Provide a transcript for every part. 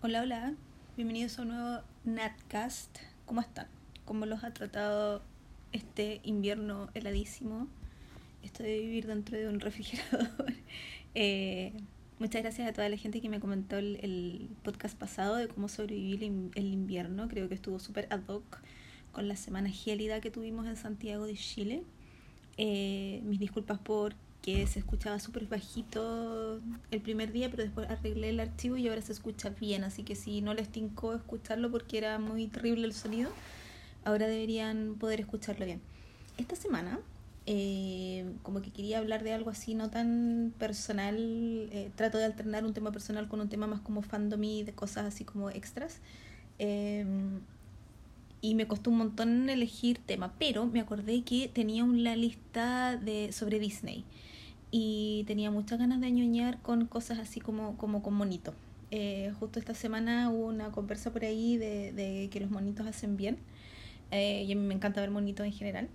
Hola, hola, bienvenidos a un nuevo Natcast. ¿Cómo están? ¿Cómo los ha tratado este invierno heladísimo? Esto de vivir dentro de un refrigerador. Eh, muchas gracias a toda la gente que me comentó el, podcast pasado de cómo sobrevivir el, el invierno. Creo que estuvo súper ad hoc con la semana gélida que tuvimos en Santiago de Chile. Eh, mis disculpas por que se escuchaba súper bajito el primer día, pero después arreglé el archivo y ahora se escucha bien, así que si no les tincó escucharlo porque era muy terrible el sonido, ahora deberían poder escucharlo bien. Esta semana, eh, como que quería hablar de algo así no tan personal, eh, trato de alternar un tema personal con un tema más como fandom y de cosas así como extras. Eh, y me costó un montón elegir tema, pero me acordé que tenía una lista de sobre Disney y tenía muchas ganas de ñoñar con cosas así como, como con monito. Eh, justo esta semana hubo una conversa por ahí de, de que los monitos hacen bien eh, y a mí me encanta ver monitos en general.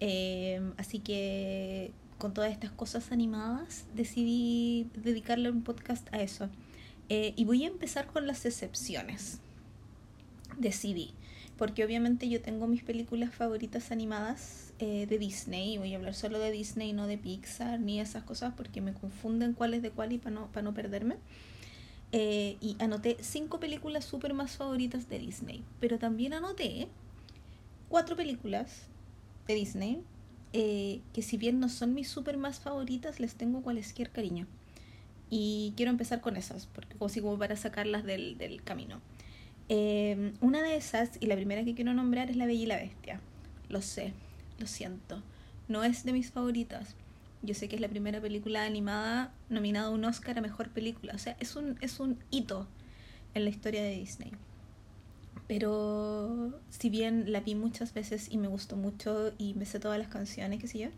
Eh, así que con todas estas cosas animadas decidí dedicarle un podcast a eso. Eh, y voy a empezar con las excepciones. Decidí porque obviamente yo tengo mis películas favoritas animadas eh, de Disney, voy a hablar solo de Disney, no de Pixar, ni esas cosas, porque me confunden cuál es de cuál y para no, no perderme. Eh, y anoté cinco películas súper más favoritas de Disney, pero también anoté cuatro películas de Disney eh, que si bien no son mis súper más favoritas, les tengo cualquier cariño. Y quiero empezar con esas, porque como para sacarlas del, del camino. Una de esas, y la primera que quiero nombrar, es La Bella y la Bestia. Lo sé, lo siento. No es de mis favoritas. Yo sé que es la primera película animada nominada a un Oscar a Mejor Película. O sea, es un, es un hito en la historia de Disney. Pero si bien la vi muchas veces y me gustó mucho y me sé todas las canciones, qué sé yo,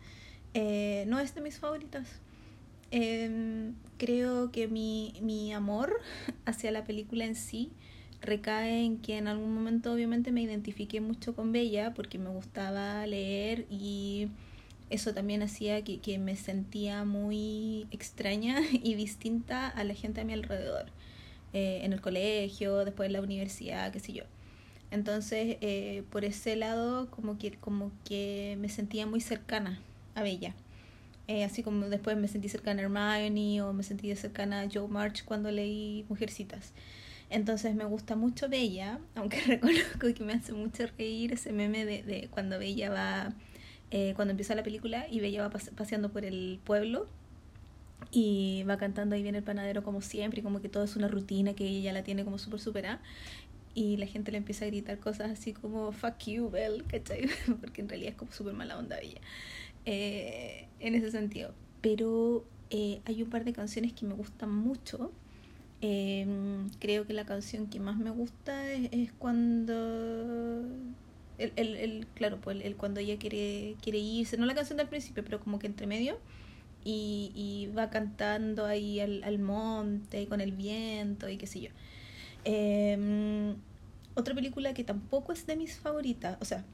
eh, no es de mis favoritas. Eh, creo que mi, mi amor hacia la película en sí recae en que en algún momento obviamente me identifiqué mucho con Bella porque me gustaba leer y eso también hacía que, que me sentía muy extraña y distinta a la gente a mi alrededor, eh, en el colegio, después en la universidad, qué sé yo. Entonces, eh, por ese lado, como que, como que me sentía muy cercana a Bella. Eh, así como después me sentí cercana a Hermione o me sentí cercana a Joe March cuando leí Mujercitas. Entonces me gusta mucho Bella, aunque reconozco que me hace mucho reír ese meme de, de cuando Bella va, eh, cuando empieza la película y Bella va paseando por el pueblo y va cantando ahí viene el panadero como siempre y como que todo es una rutina que ella la tiene como súper superada y la gente le empieza a gritar cosas así como fuck you, Belle, ¿cachai? Porque en realidad es como súper mala onda Bella. Eh, en ese sentido. Pero eh, hay un par de canciones que me gustan mucho eh, creo que la canción que más me gusta es, cuando el, el, el, claro, pues el, cuando ella quiere, quiere irse, no la canción del principio, pero como que entre medio, y, va cantando ahí al, al monte con el viento y qué sé yo. Eh, otra película que tampoco es de mis favoritas, o sea,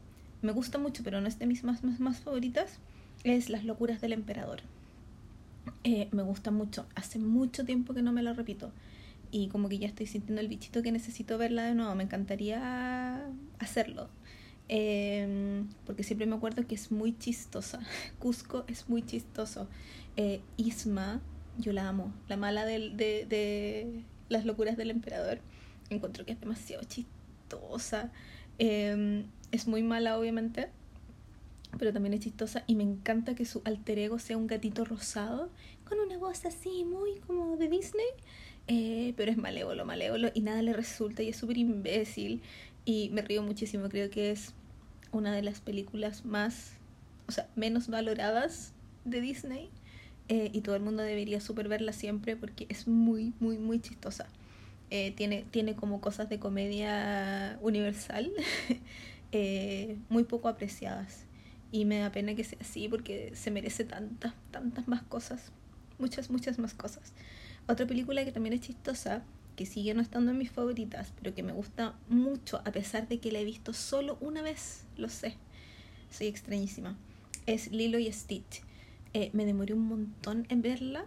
me gusta mucho, pero no es de mis más, más, más favoritas, es Las locuras del emperador. Eh, me gusta mucho, hace mucho tiempo que no me la repito y como que ya estoy sintiendo el bichito que necesito verla de nuevo. Me encantaría hacerlo. Eh, porque siempre me acuerdo que es muy chistosa. Cusco es muy chistoso. Eh, Isma, yo la amo. La mala de, de, las locuras del emperador. Encuentro que es demasiado chistosa. Eh, es muy mala, obviamente. Pero también es chistosa. Y me encanta que su alter ego sea un gatito rosado. Con una voz así, muy como de Disney. Eh, pero es malévolo, malévolo y nada le resulta y es súper imbécil y me río muchísimo, creo que es una de las películas más, o sea, menos valoradas de Disney eh, y todo el mundo debería súper verla siempre porque es muy, muy, muy chistosa. Eh, tiene, tiene como cosas de comedia universal muy poco apreciadas y me da pena que sea así porque se merece tantas, tantas más cosas, muchas, muchas más cosas. Otra película que también es chistosa, que sigue no estando en mis favoritas, pero que me gusta mucho a pesar de que la he visto solo una vez, lo sé, soy extrañísima, es Lilo y Stitch. Eh, me demoré un montón en verla,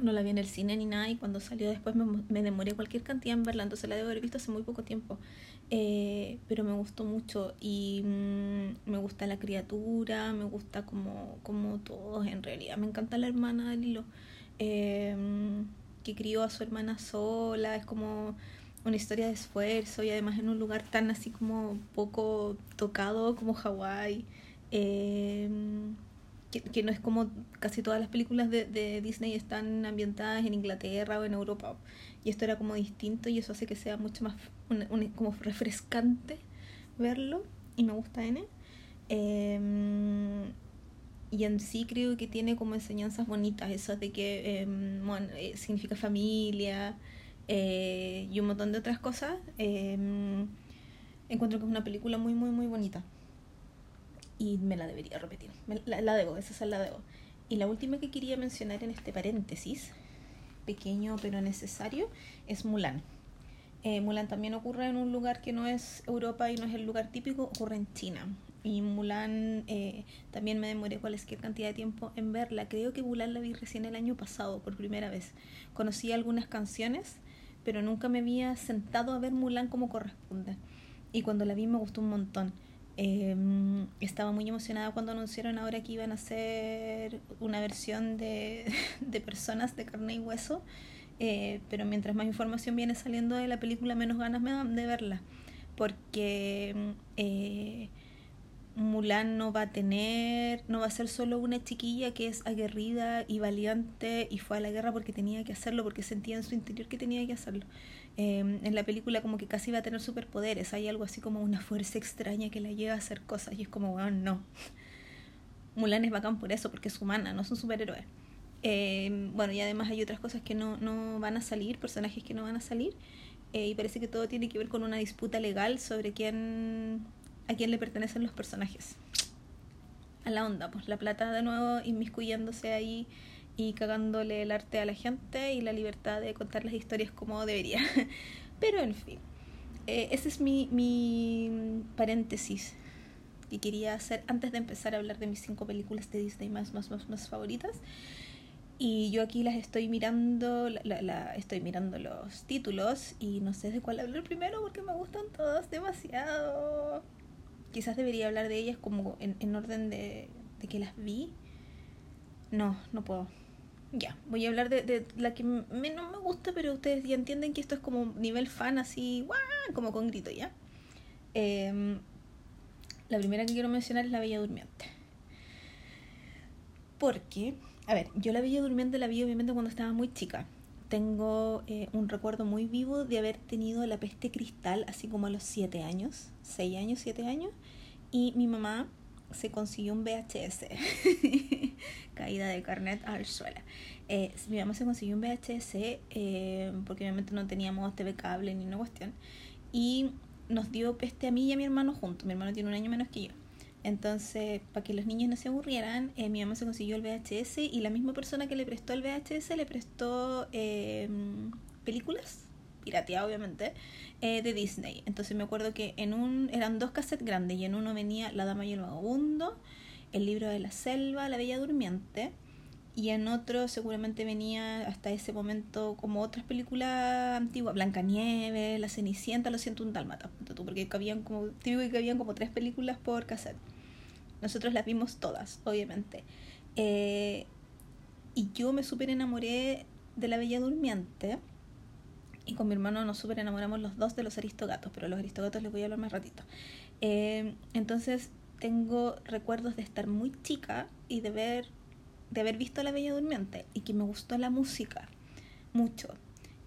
no la vi en el cine ni nada y cuando salió después me, demoré cualquier cantidad en verla, entonces la debo haber visto hace muy poco tiempo. Eh, pero me gustó mucho y mm, me gusta la criatura, me gusta como, como todos en realidad. Me encanta la hermana de Lilo, eh, que crió a su hermana sola, es como una historia de esfuerzo y además en un lugar tan así como poco tocado como Hawái. Eh, que, no es como casi todas las películas de, de, Disney están ambientadas en Inglaterra o en Europa. Y esto era como distinto y eso hace que sea mucho más como refrescante verlo y me gusta N. Em, y en sí creo que tiene como enseñanzas bonitas, esas de que em, bueno, eh, significa familia eh, y un montón de otras cosas. Em, encuentro que es una película muy, muy, muy bonita y me la debería repetir. la, debo, esa es la debo. Y la última que quería mencionar en este paréntesis, pequeño pero necesario, es Mulan. Eh, Mulan también ocurre en un lugar que no es Europa y no es el lugar típico, ocurre en China. Y Mulan eh, también me demoré cualquier cantidad de tiempo en verla. Creo que Mulan la vi recién el año pasado, por primera vez. Conocí algunas canciones, pero nunca me había sentado a ver Mulan como corresponde. Y cuando la vi me gustó un montón. Em, estaba muy emocionada cuando anunciaron ahora que iban a hacer una versión de, de personas de carne y hueso, eh, pero mientras más información viene saliendo de la película, menos ganas me dan de verla, porque eh, Mulan no va a tener, no va a ser solo una chiquilla que es aguerrida y valiente y fue a la guerra porque tenía que hacerlo, porque sentía en su interior que tenía que hacerlo. Em, en la película como que casi va a tener superpoderes, hay algo así como una fuerza extraña que la lleva a hacer cosas y es como, bueno, no. Mulan es bacán por eso, porque es humana, no es un superhéroe. Em, bueno, y además hay otras cosas que no, no van a salir, personajes que no van a salir, eh, y parece que todo tiene que ver con una disputa legal sobre quién, a quién le pertenecen los personajes. A la onda, pues la plata de nuevo inmiscuyéndose ahí y cagándole el arte a la gente y la libertad de contar las historias como debería. Pero en fin, eh, ese es mi, mi paréntesis que quería hacer antes de empezar a hablar de mis cinco películas de Disney más, más, más, favoritas. Y yo aquí las estoy mirando, la, estoy mirando los títulos y no sé de cuál hablar primero porque me gustan todas demasiado. Quizás debería hablar de ellas como en, en orden de, de que las vi. No, no puedo. Ya, voy a hablar de, la que menos me gusta, pero ustedes ya entienden que esto es como nivel fan, así, ¡guau! como con grito, ¿ya? Em, la primera que quiero mencionar es La Bella Durmiente. Porque, a ver, yo La Bella Durmiente la vi obviamente cuando estaba muy chica. Tengo eh, un recuerdo muy vivo de haber tenido la peste cristal, así como a los 7 años, 6 años, 7 años. Y mi mamá se consiguió un VHS. Caída de carnet al suelo. Eh, mi mamá se consiguió un VHS eh, porque obviamente no teníamos TV cable ni una cuestión. Y nos dio peste a mí y a mi hermano juntos. Mi hermano tiene un año menos que yo. Entonces, para que los niños no se aburrieran, eh, mi mamá se consiguió el VHS y la misma persona que le prestó el VHS le prestó películas, pirateadas obviamente, eh, de Disney. Entonces me acuerdo que en un eran dos cassettes grandes y en uno venía La Dama y el Vagabundo, El libro de la selva, La Bella Durmiente y en otro seguramente venía hasta ese momento como otras películas antiguas, Blancanieves, La Cenicienta, Lo siento un dálmata, porque cabían como, digo que habían como tres películas por cassette. Nosotros las vimos todas, obviamente. Eh, y yo me súper enamoré de La Bella Durmiente y con mi hermano nos súper enamoramos los dos de los aristogatos, pero los aristogatos les voy a hablar más ratito. Eh, entonces tengo recuerdos de estar muy chica y de ver de haber visto La Bella Durmiente y que me gustó la música mucho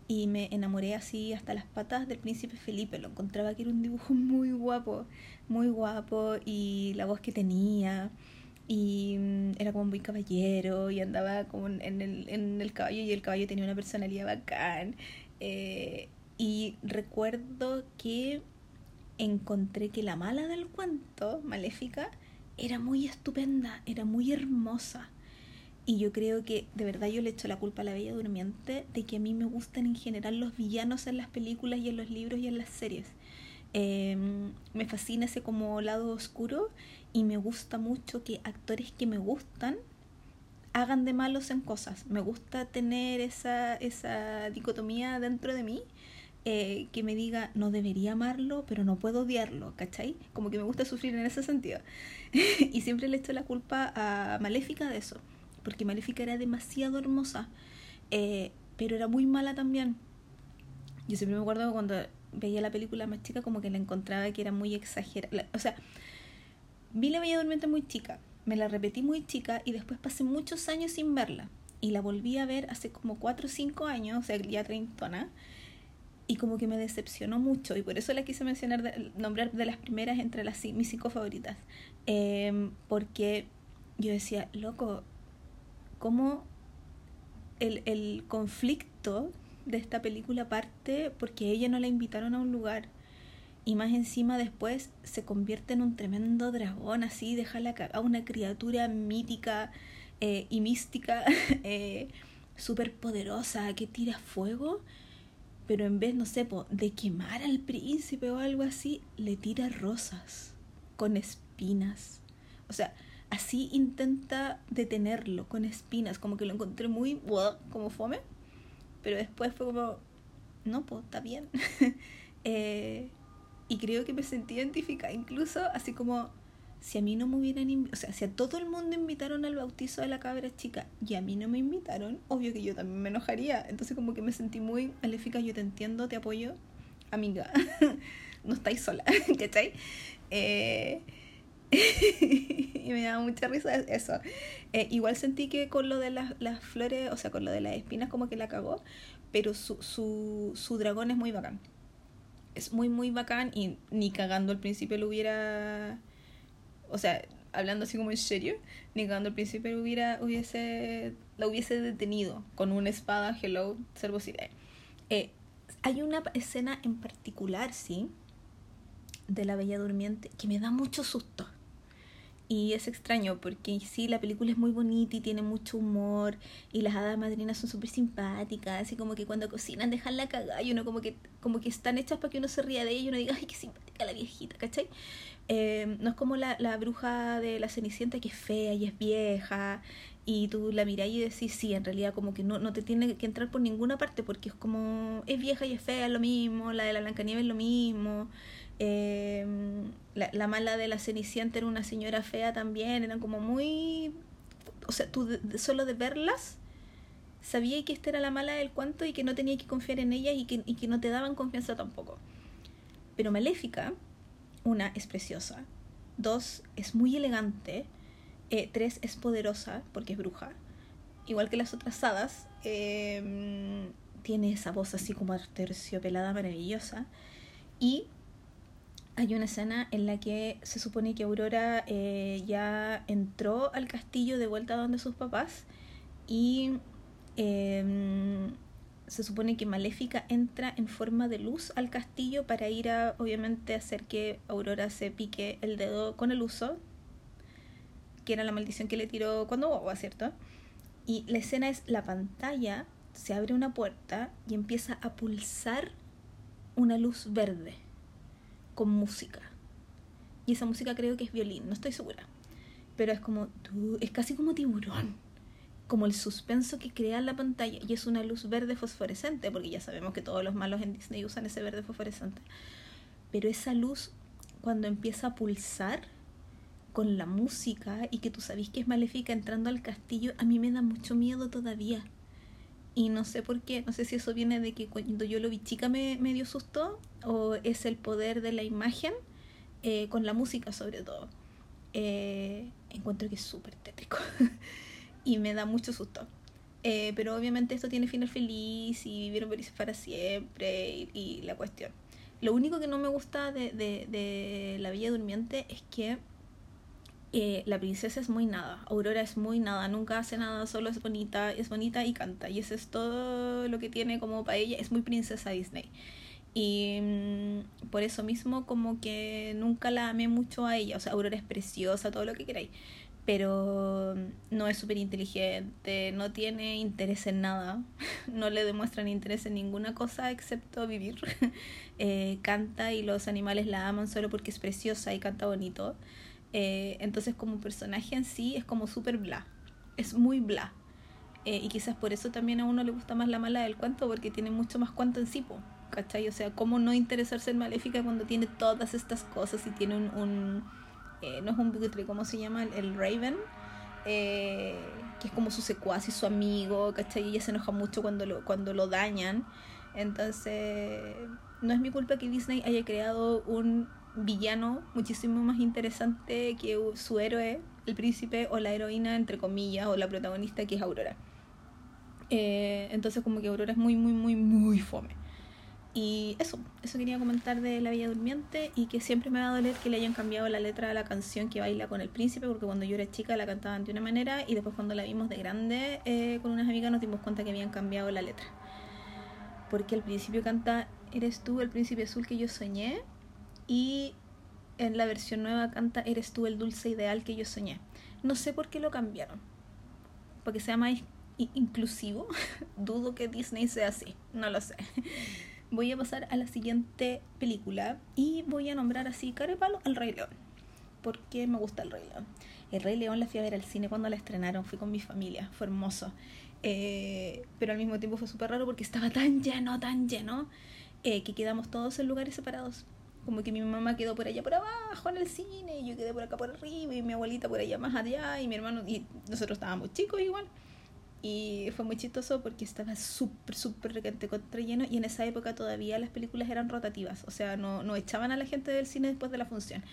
y me enamoré así hasta las patas del príncipe Felipe. Lo encontraba que era un dibujo muy guapo, muy guapo y la voz que tenía y mm, era como muy caballero y andaba como en el, en el caballo y el caballo tenía una personalidad bacán eh, y recuerdo que encontré que la mala del cuento, maléfica, era muy estupenda, era muy hermosa. Y yo creo que de verdad yo le echo la culpa a la Bella Durmiente de que a mí me gustan en general los villanos en las películas y en los libros y en las series. Em, me fascina ese como lado oscuro y me gusta mucho que actores que me gustan hagan de malos en cosas. Me gusta tener esa, esa dicotomía dentro de mí. Eh, que me diga, no debería amarlo, pero no puedo odiarlo, ¿cachai? Como que me gusta sufrir en ese sentido. y siempre le echo la culpa a Maléfica de eso, porque Maléfica era demasiado hermosa, eh, pero era muy mala también. Yo siempre me acuerdo cuando veía la película más chica, como que la encontraba que era muy exagerada. O sea, vi la Bella Durmiente muy chica, me la repetí muy chica y después pasé muchos años sin verla. Y la volví a ver hace como 4 o 5 años, o sea, ya treintona. Y como que me decepcionó mucho. Y por eso la quise mencionar, nombrar de las primeras entre las mis cinco favoritas. Em, porque yo decía, loco, ¿cómo el, el conflicto de esta película parte porque ella no la invitaron a un lugar? y más encima después se convierte en un tremendo dragón así, deja la a una criatura mítica eh, y mística, eh, súper poderosa que tira fuego, pero en vez, no sé, de quemar al príncipe o algo así, le tira rosas con espinas. O sea, así intenta detenerlo con espinas, como que lo encontré muy, como fome, pero después fue como, no, pues está bien. eh, y creo que me sentí identificada, incluso así como si a mí no me hubieran o sea, si a todo el mundo invitaron al bautizo de la cabra chica y a mí no me invitaron, obvio que yo también me enojaría. Entonces como que me sentí muy, Aléfica, yo te entiendo, te apoyo, amiga, no estáis sola, ¿cachai? Eh, y me da mucha risa eso. Eh, igual sentí que con lo de las, las flores, o sea, con lo de las espinas como que la cagó, pero su, su, su dragón es muy bacán es muy, muy bacán y ni cagando al principio lo hubiera. O sea, hablando así como en serio, ni cagando al principio hubiera, hubiese, la hubiese detenido con una espada, hello, servocide. Eh, hay una escena en particular, sí, de la Bella Durmiente que me da mucho susto. Y es extraño porque sí, la película es muy bonita y tiene mucho humor y las hadas madrinas son súper simpáticas, así como que cuando cocinan dejan la cagada y uno como que, como que están hechas para que uno se ría de ella y uno diga, ay, qué simpática la viejita, ¿cachai? Eh, no es como la, la bruja de la Cenicienta que es fea y es vieja y tú la mirás y decís, sí, en realidad como que no, no te tiene que entrar por ninguna parte porque es como, es vieja y es fea, es lo mismo, la de la Blancanieves es lo mismo. Eh, la, la, mala de la Cenicienta era una señora fea también, eran como muy... O sea, tú solo de verlas sabía que esta era la mala del cuento y que no tenía que confiar en ellas y que, y que no te daban confianza tampoco. Pero Maléfica, una, es preciosa, dos, es muy elegante, eh, tres, es poderosa porque es bruja, igual que las otras hadas, eh, tiene esa voz así como terciopelada maravillosa. Y hay una escena en la que se supone que Aurora eh, ya entró al castillo de vuelta donde sus papás y em, se supone que Maléfica entra en forma de luz al castillo para ir a obviamente hacer que Aurora se pique el dedo con el uso, que era la maldición que le tiró cuando boba, ¿cierto? Y la escena es la pantalla, se abre una puerta y empieza a pulsar una luz verde con música. Y esa música creo que es violín, no estoy segura. Pero es como, es casi como tiburón. Como el suspenso que crea la pantalla. Y es una luz verde fosforescente, porque ya sabemos que todos los malos en Disney usan ese verde fosforescente. Pero esa luz, cuando empieza a pulsar con la música y que tú sabes que es maléfica entrando al castillo, a mí me da mucho miedo todavía. Y no sé por qué, no sé si eso viene de que cuando yo lo vi chica me, me dio susto o es el poder de la imagen eh, con la música sobre todo. Eh, encuentro que es súper tétrico y me da mucho susto. Eh, pero obviamente esto tiene final feliz y vivieron felices para siempre y, la cuestión. Lo único que no me gusta de, de, de La Bella Durmiente es que eh, la princesa es muy nada, Aurora es muy nada, nunca hace nada, solo es bonita, es bonita y canta. Y eso es todo lo que tiene como para ella, es muy princesa Disney. Y mm, por eso mismo como que nunca la amé mucho a ella. O sea, Aurora es preciosa, todo lo que queráis. Pero no es súper inteligente, no tiene interés en nada, no le demuestran interés en ninguna cosa excepto vivir. Eh, canta y los animales la aman solo porque es preciosa y canta bonito. Eh, entonces como personaje en sí es como súper bla. es muy bla. Eh, y quizás por eso también a uno le gusta más la mala del cuento, porque tiene mucho más cuento en sí, po, ¿cachai? O sea, ¿cómo no interesarse en Maléfica cuando tiene todas estas cosas y tiene un... un eh, no es un buitre, ¿cómo se llama? El, Raven. Eh, que es como su secuaz y su amigo, ¿cachai? Y ella se enoja mucho cuando lo, cuando lo dañan. Entonces, no es mi culpa que Disney haya creado un villano muchísimo más interesante que su héroe, el príncipe o la heroína, entre comillas, o la protagonista que es Aurora. Eh, entonces como que Aurora es muy, muy, muy, muy fome. Y eso, eso quería comentar de La Bella Durmiente y que siempre me va a doler que le hayan cambiado la letra de la canción que baila con el príncipe, porque cuando yo era chica la cantaban de una manera y después cuando la vimos de grande eh, con unas amigas nos dimos cuenta que habían cambiado la letra. Porque al principio canta Eres tú el príncipe azul que yo soñé y en la versión nueva canta Eres tú el dulce ideal que yo soñé. No sé por qué lo cambiaron. Porque sea más inclusivo. Dudo que Disney sea así. No lo sé. Voy a pasar a la siguiente película y voy a nombrar así carepalo al Rey León. Porque me gusta el Rey León. El Rey León la fui a ver al cine cuando la estrenaron. Fui con mi familia. Fue hermoso. Eh, pero al mismo tiempo fue súper raro porque estaba tan lleno, tan lleno, eh, que quedamos todos en lugares separados como que mi mamá quedó por allá por abajo en el cine y yo quedé por acá por arriba y mi abuelita por allá más allá y mi hermano y nosotros estábamos chicos igual. Y fue muy chistoso porque estaba súper súper requete contra lleno y en esa época todavía las películas eran rotativas o sea no, no echaban a la gente del cine después de la función.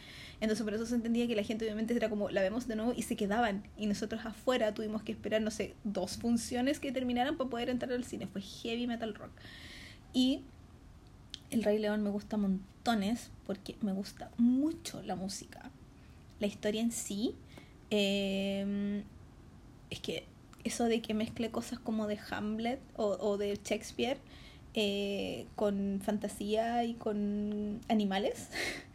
Entonces por eso se entendía que la gente obviamente era como la vemos de nuevo y se quedaban. Y nosotros afuera tuvimos que esperar no sé dos funciones que terminaran para poder entrar al cine. Fue heavy metal rock. Y el Rey León me gusta montones porque me gusta mucho la música. La historia en sí, em, es que eso de que mezcle cosas como de Hamlet o, de Shakespeare eh, con fantasía y con animales,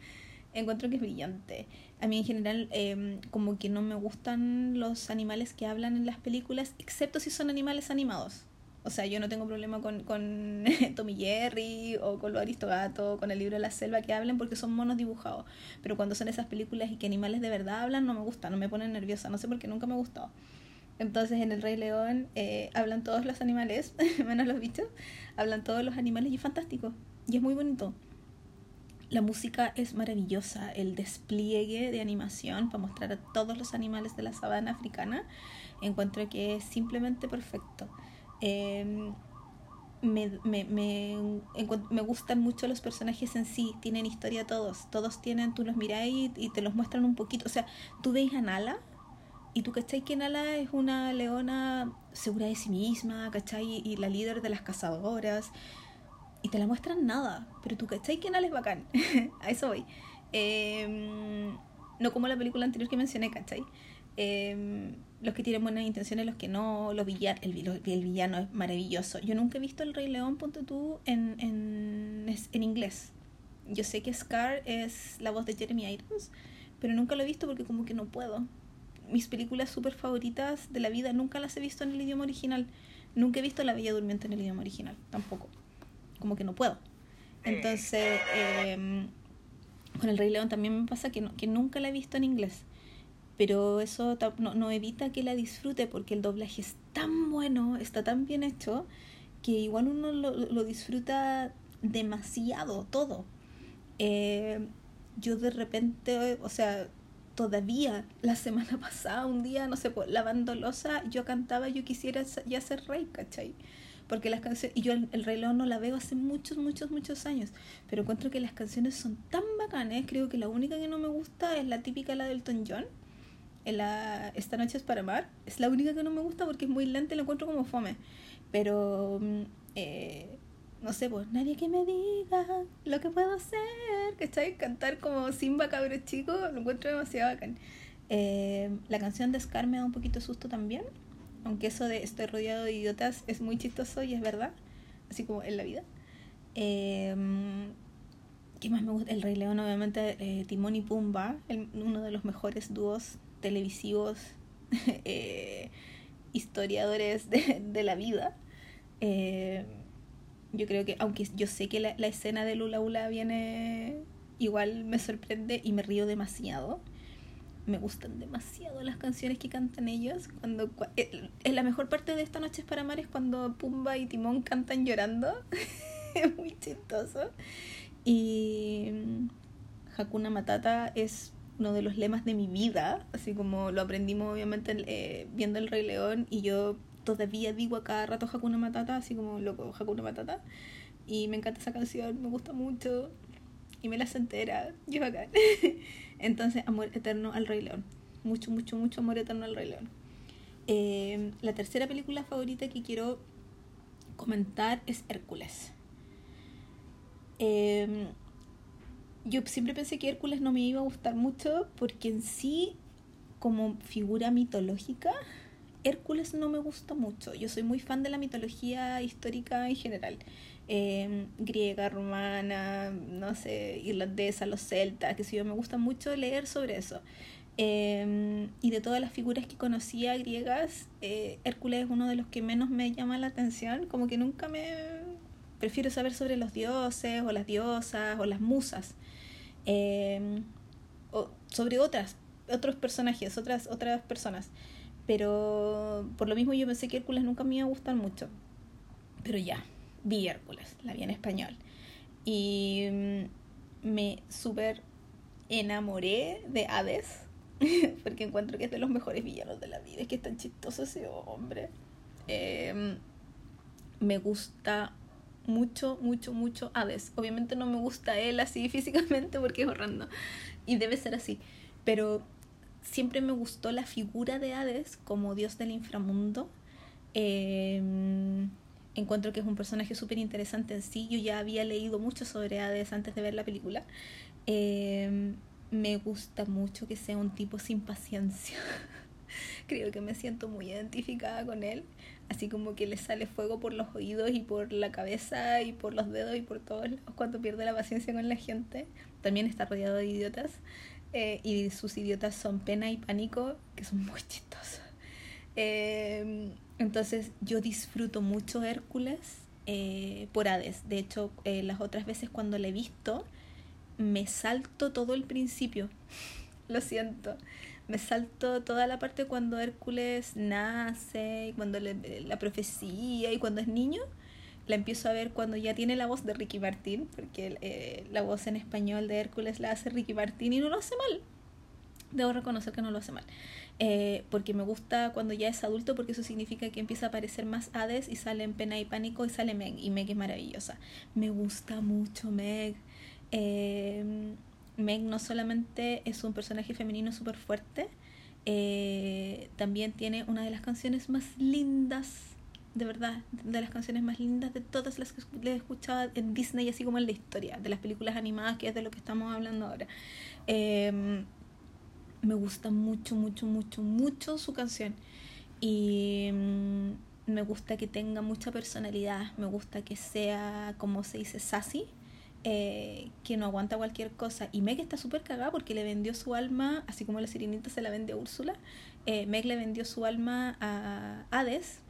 encuentro que es brillante. A mí en general em, como que no me gustan los animales que hablan en las películas, excepto si son animales animados. O sea, yo no tengo problema con, con Tommy Jerry o con los Aristogatos o con el libro de la selva que hablen porque son monos dibujados. Pero cuando son esas películas y que animales de verdad hablan, no me gusta, no me ponen nerviosa. No sé por qué nunca me ha gustado. Entonces en El Rey León eh, hablan todos los animales, menos los bichos, hablan todos los animales y es fantástico. Y es muy bonito. La música es maravillosa, el despliegue de animación para mostrar a todos los animales de la sabana africana, encuentro que es simplemente perfecto. Em, me, me, me, me, gustan mucho los personajes en sí, tienen historia todos, todos tienen, tú los miráis y, te los muestran un poquito, o sea, tú veis a Nala y tú cachai que Nala es una leona segura de sí misma, cachai, y la líder de las cazadoras, y te la muestran nada, pero tú cachai que Nala es bacán, a eso voy. Em, no como la película anterior que mencioné, cachai. Eh, los que tienen buenas intenciones, los que no, los villan, el, villano es maravilloso. Yo nunca he visto El Rey León, ponte tú, en, en, en inglés. Yo sé que Scar es la voz de Jeremy Irons, pero nunca lo he visto porque como que no puedo. Mis películas súper favoritas de la vida nunca las he visto en el idioma original. Nunca he visto La Bella Durmiente en el idioma original, tampoco. Como que no puedo. Entonces, eh, con El Rey León también me pasa que, que nunca la he visto en inglés pero eso no, no, evita que la disfrute porque el doblaje es tan bueno, está tan bien hecho, que igual uno lo, lo disfruta demasiado todo. Eh, yo de repente, o sea, todavía la semana pasada, un día, no sé, lavando losa, yo cantaba Yo quisiera ya ser rey, ¿cachai? Porque las canciones, y yo el, el, León no la veo hace muchos, muchos, muchos años, pero encuentro que las canciones son tan bacanas, creo que la única que no me gusta es la típica, la del Elton John, la Esta noche es para amar. Es la única que no me gusta porque es muy lenta y la encuentro como fome. Pero, mm, eh, no sé, pues nadie que me diga lo que puedo hacer. ¿Cachai? Cantar como Simba cabro chico lo encuentro demasiado bacán. Eh, la canción de Scar me da un poquito susto también. Aunque eso de estoy rodeado de idiotas es muy chistoso y es verdad. Así como en la vida. Eh, ¿Qué más me gusta? El Rey León, obviamente, eh, Timón y Pumba, uno de los mejores dúos televisivos, eh, historiadores de, la vida. Eh, yo creo que, aunque yo sé que la, escena de Lula Ula viene, igual me sorprende y me río demasiado. me gustan demasiado las canciones que cantan ellos. Cuando, eh, la mejor parte de esta noche es para amar es cuando Pumba y Timón cantan llorando. es muy chistoso. Y mm, Hakuna Matata es uno de los lemas de mi vida, así como lo aprendimos obviamente eh, viendo el Rey León y yo todavía digo a cada rato Hakuna Matata, así como loco Hakuna Matata. Y me encanta esa canción, me gusta mucho y me la entera, yo acá. Entonces, amor eterno al Rey León. Mucho, mucho, mucho amor eterno al Rey León. Eh, la tercera película favorita que quiero comentar es Hércules. Eh, yo siempre pensé que Hércules no me iba a gustar mucho porque en sí, como figura mitológica, Hércules no me gusta mucho. Yo soy muy fan de la mitología histórica en general. Em, griega, romana, no sé, irlandesa, los celtas, que si yo me gusta mucho leer sobre eso. Em, y de todas las figuras que conocía griegas, eh, Hércules es uno de los que menos me llama la atención, como que nunca me... Prefiero saber sobre los dioses o las diosas o las musas. Em, sobre otras, otros personajes, otras, otras personas. Pero por lo mismo yo pensé que Hércules nunca me iba a gustar mucho. Pero ya, vi Hércules, la vi en español. Y mm, me súper enamoré de Hades, porque encuentro que es de los mejores villanos de la vida. Es que es tan chistoso ese hombre. Em, me gusta mucho, mucho, mucho Hades. Obviamente no me gusta él así físicamente porque es horrendo. Y debe ser así. Pero siempre me gustó la figura de Hades como dios del inframundo. Em, encuentro que es un personaje súper interesante en sí. Yo ya había leído mucho sobre Hades antes de ver la película. Em, me gusta mucho que sea un tipo sin paciencia. Creo que me siento muy identificada con él así como que le sale fuego por los oídos y por la cabeza y por los dedos y por todos lados cuando pierde la paciencia con la gente. También está rodeado de idiotas eh, y sus idiotas son pena y pánico, que son muy chistosos. Eh, entonces yo disfruto mucho Hércules eh, por Hades. De hecho, las otras veces cuando le he visto, me salto todo el principio. Lo siento me salto toda la parte cuando Hércules nace, y cuando le, la profecía y cuando es niño. La empiezo a ver cuando ya tiene la voz de Ricky Martín, porque eh, la voz en español de Hércules la hace Ricky Martín y no lo hace mal. Debo reconocer que no lo hace mal. Eh, porque me gusta cuando ya es adulto, porque eso significa que empieza a aparecer más Hades y sale en Pena y Pánico y sale Meg. Y Meg es maravillosa. Me gusta mucho Meg. Eh, Meg no solamente es un personaje femenino súper fuerte, eh, también tiene una de las canciones más lindas, de verdad, de las canciones más lindas de todas las que he escuchado en Disney, así como en la historia, de las películas animadas, que es de lo que estamos hablando ahora. Em, me gusta mucho, mucho, mucho, mucho su canción. Y mm, me gusta que tenga mucha personalidad, me gusta que sea, como se dice, sassy eh, que no aguanta cualquier cosa. Y Meg está súper cagada porque le vendió su alma, así como la sirenita se la vendió a Úrsula, eh, Meg le vendió su alma a Hades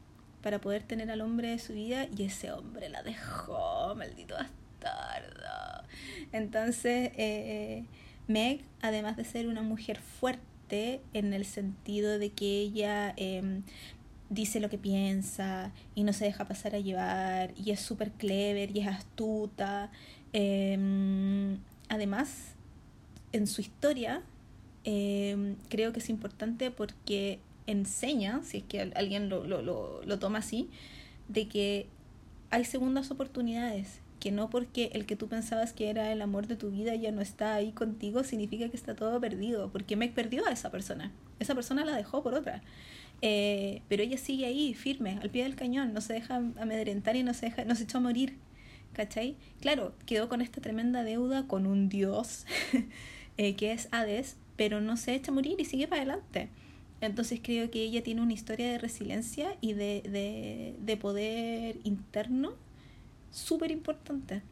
para poder tener al hombre de su vida y ese hombre la dejó, maldito bastardo. Entonces, eh, Meg, además de ser una mujer fuerte en el sentido de que ella em, dice lo que piensa y no se deja pasar a llevar y es súper clever y es astuta Em, además, en su historia, em, creo que es importante porque enseña, si es que alguien lo, lo, lo, toma así, de que hay segundas oportunidades, que no porque el que tú pensabas que era el amor de tu vida ya no está ahí contigo, significa que está todo perdido, porque me perdió a esa persona, esa persona la dejó por otra. Eh, pero ella sigue ahí, firme, al pie del cañón, no se deja amedrentar y no se, deja, no se echó a morir. ¿Cachai? Claro, quedó con esta tremenda deuda con un dios eh, que es Hades, pero no se echa a morir y sigue para adelante. Entonces creo que ella tiene una historia de resiliencia y de, de, de poder interno súper importante.